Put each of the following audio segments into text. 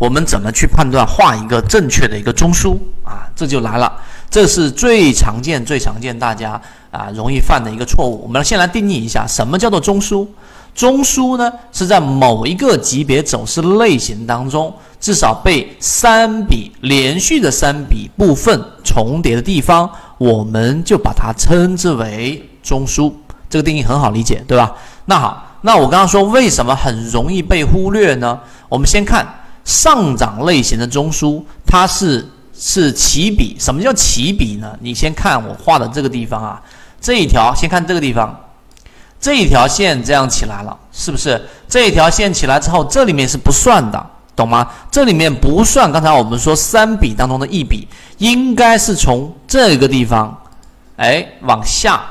我们怎么去判断画一个正确的一个中枢啊？这就来了，这是最常见、最常见大家啊容易犯的一个错误。我们先来定义一下，什么叫做中枢？中枢呢是在某一个级别走势类型当中，至少被三笔连续的三笔部分重叠的地方，我们就把它称之为中枢。这个定义很好理解，对吧？那好，那我刚刚说为什么很容易被忽略呢？我们先看上涨类型的中枢，它是是起笔。什么叫起笔呢？你先看我画的这个地方啊，这一条，先看这个地方，这一条线这样起来了，是不是？这一条线起来之后，这里面是不算的，懂吗？这里面不算。刚才我们说三笔当中的一笔，应该是从这个地方，哎，往下。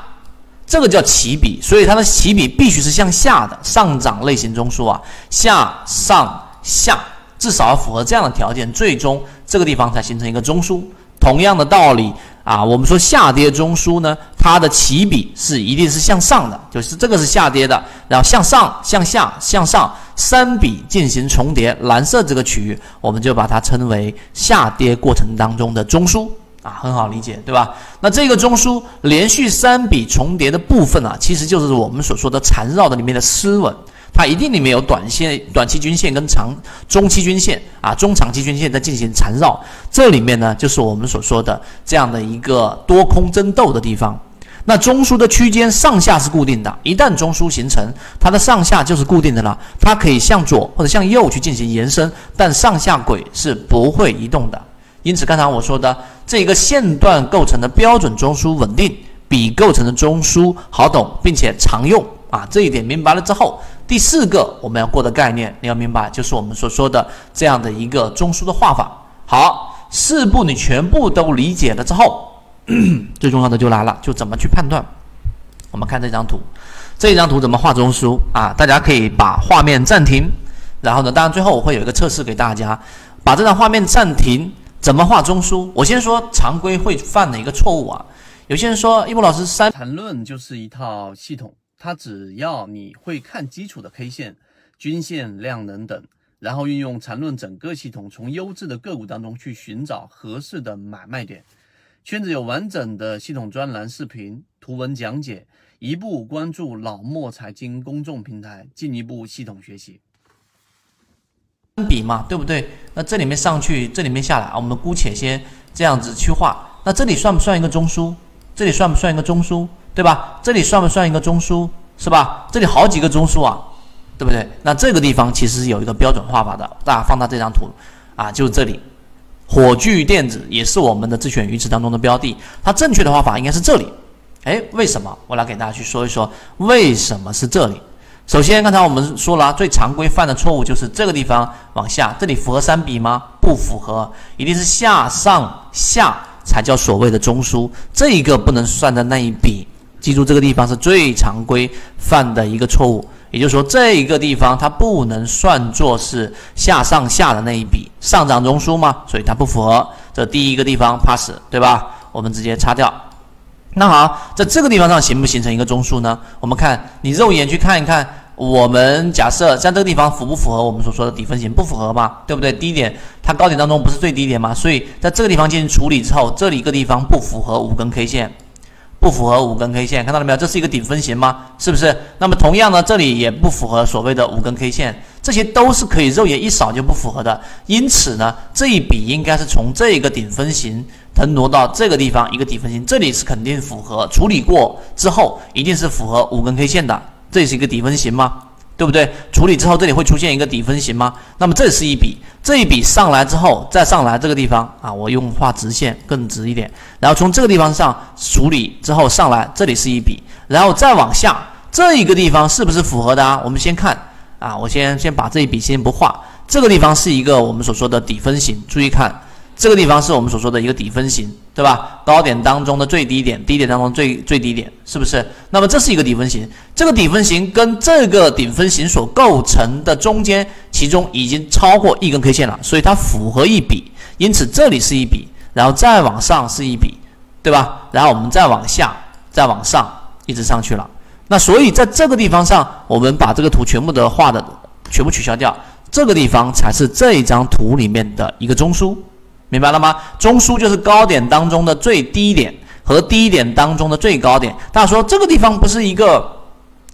这个叫起笔，所以它的起笔必须是向下的上涨类型中枢啊，下上下，至少要符合这样的条件，最终这个地方才形成一个中枢。同样的道理啊，我们说下跌中枢呢，它的起笔是一定是向上的，就是这个是下跌的，然后向上、向下、向上三笔进行重叠，蓝色这个区域我们就把它称为下跌过程当中的中枢。啊，很好理解，对吧？那这个中枢连续三笔重叠的部分啊，其实就是我们所说的缠绕的里面的丝纹，它一定里面有短线、短期均线跟长、中期均线啊、中长期均线在进行缠绕。这里面呢，就是我们所说的这样的一个多空争斗的地方。那中枢的区间上下是固定的，一旦中枢形成，它的上下就是固定的了，它可以向左或者向右去进行延伸，但上下轨是不会移动的。因此，刚才我说的这个线段构成的标准中枢稳定，比构成的中枢好懂，并且常用啊。这一点明白了之后，第四个我们要过的概念，你要明白，就是我们所说的这样的一个中枢的画法。好，四步你全部都理解了之后，最重要的就来了，就怎么去判断。我们看这张图，这张图怎么画中枢啊？大家可以把画面暂停，然后呢，当然最后我会有一个测试给大家，把这张画面暂停。怎么画中枢？我先说常规会犯的一个错误啊。有些人说，一博老师三谈论就是一套系统，它只要你会看基础的 K 线、均线、量能等，然后运用缠论整个系统，从优质的个股当中去寻找合适的买卖点。圈子有完整的系统专栏、视频、图文讲解，一步关注老莫财经公众平台，进一步系统学习。笔嘛，对不对？那这里面上去，这里面下来啊，我们姑且先这样子去画。那这里算不算一个中枢？这里算不算一个中枢？对吧？这里算不算一个中枢？是吧？这里好几个中枢啊，对不对？那这个地方其实是有一个标准画法的。大家放大这张图啊，就是这里，火炬电子也是我们的自选鱼池当中的标的。它正确的画法应该是这里。哎，为什么？我来给大家去说一说，为什么是这里？首先，刚才我们说了，最常规犯的错误就是这个地方往下，这里符合三笔吗？不符合，一定是下上下才叫所谓的中枢，这一个不能算在那一笔。记住，这个地方是最常规犯的一个错误，也就是说，这一个地方它不能算作是下上下的那一笔上涨中枢嘛，所以它不符合。这第一个地方 pass，对吧？我们直接擦掉。那好，在这个地方上形不形成一个中枢呢？我们看，你肉眼去看一看。我们假设像这个地方符不符合我们所说的底分型？不符合嘛，对不对？低点它高点当中不是最低点吗？所以在这个地方进行处理之后，这里一个地方不符合五根 K 线，不符合五根 K 线，看到了没有？这是一个顶分型吗？是不是？那么同样呢，这里也不符合所谓的五根 K 线，这些都是可以肉眼一扫就不符合的。因此呢，这一笔应该是从这个顶分型腾挪到这个地方一个底分型，这里是肯定符合处理过之后一定是符合五根 K 线的。这是一个底分型吗？对不对？处理之后这里会出现一个底分型吗？那么这是一笔，这一笔上来之后再上来这个地方啊，我用画直线更直一点，然后从这个地方上处理之后上来，这里是一笔，然后再往下这一个地方是不是符合的啊？我们先看啊，我先先把这一笔先不画，这个地方是一个我们所说的底分型，注意看。这个地方是我们所说的一个底分型，对吧？高点当中的最低点，低点当中最最低点，是不是？那么这是一个底分型，这个底分型跟这个顶分型所构成的中间，其中已经超过一根 K 线了，所以它符合一笔，因此这里是一笔，然后再往上是一笔，对吧？然后我们再往下，再往上，一直上去了。那所以在这个地方上，我们把这个图全部的画的全部取消掉。这个地方才是这一张图里面的一个中枢，明白了吗？中枢就是高点当中的最低点和低点当中的最高点。大家说这个地方不是一个？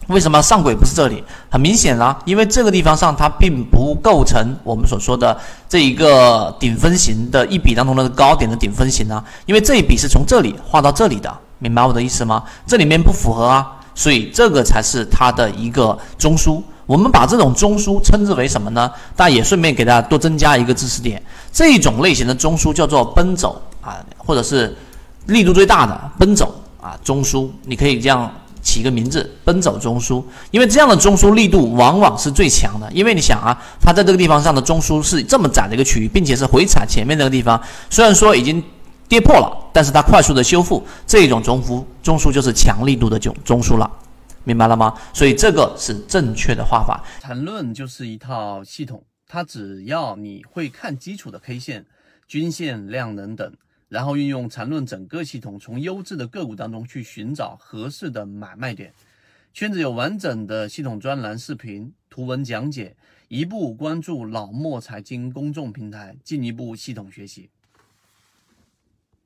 为什么上轨不是这里？很明显啦，因为这个地方上它并不构成我们所说的这一个顶分型的一笔当中的高点的顶分型啊，因为这一笔是从这里画到这里的，明白我的意思吗？这里面不符合啊，所以这个才是它的一个中枢。我们把这种中枢称之为什么呢？大家也顺便给大家多增加一个知识点，这种类型的中枢叫做奔走啊，或者是力度最大的奔走啊中枢，你可以这样。起一个名字，奔走中枢，因为这样的中枢力度往往是最强的。因为你想啊，它在这个地方上的中枢是这么窄的一个区域，并且是回踩前面那个地方，虽然说已经跌破了，但是它快速的修复，这种中枢中枢就是强力度的中中枢了，明白了吗？所以这个是正确的画法。缠论就是一套系统，它只要你会看基础的 K 线、均线、量能等。然后运用缠论整个系统，从优质的个股当中去寻找合适的买卖点。圈子有完整的系统专栏、视频、图文讲解，一步关注老莫财经公众平台，进一步系统学习。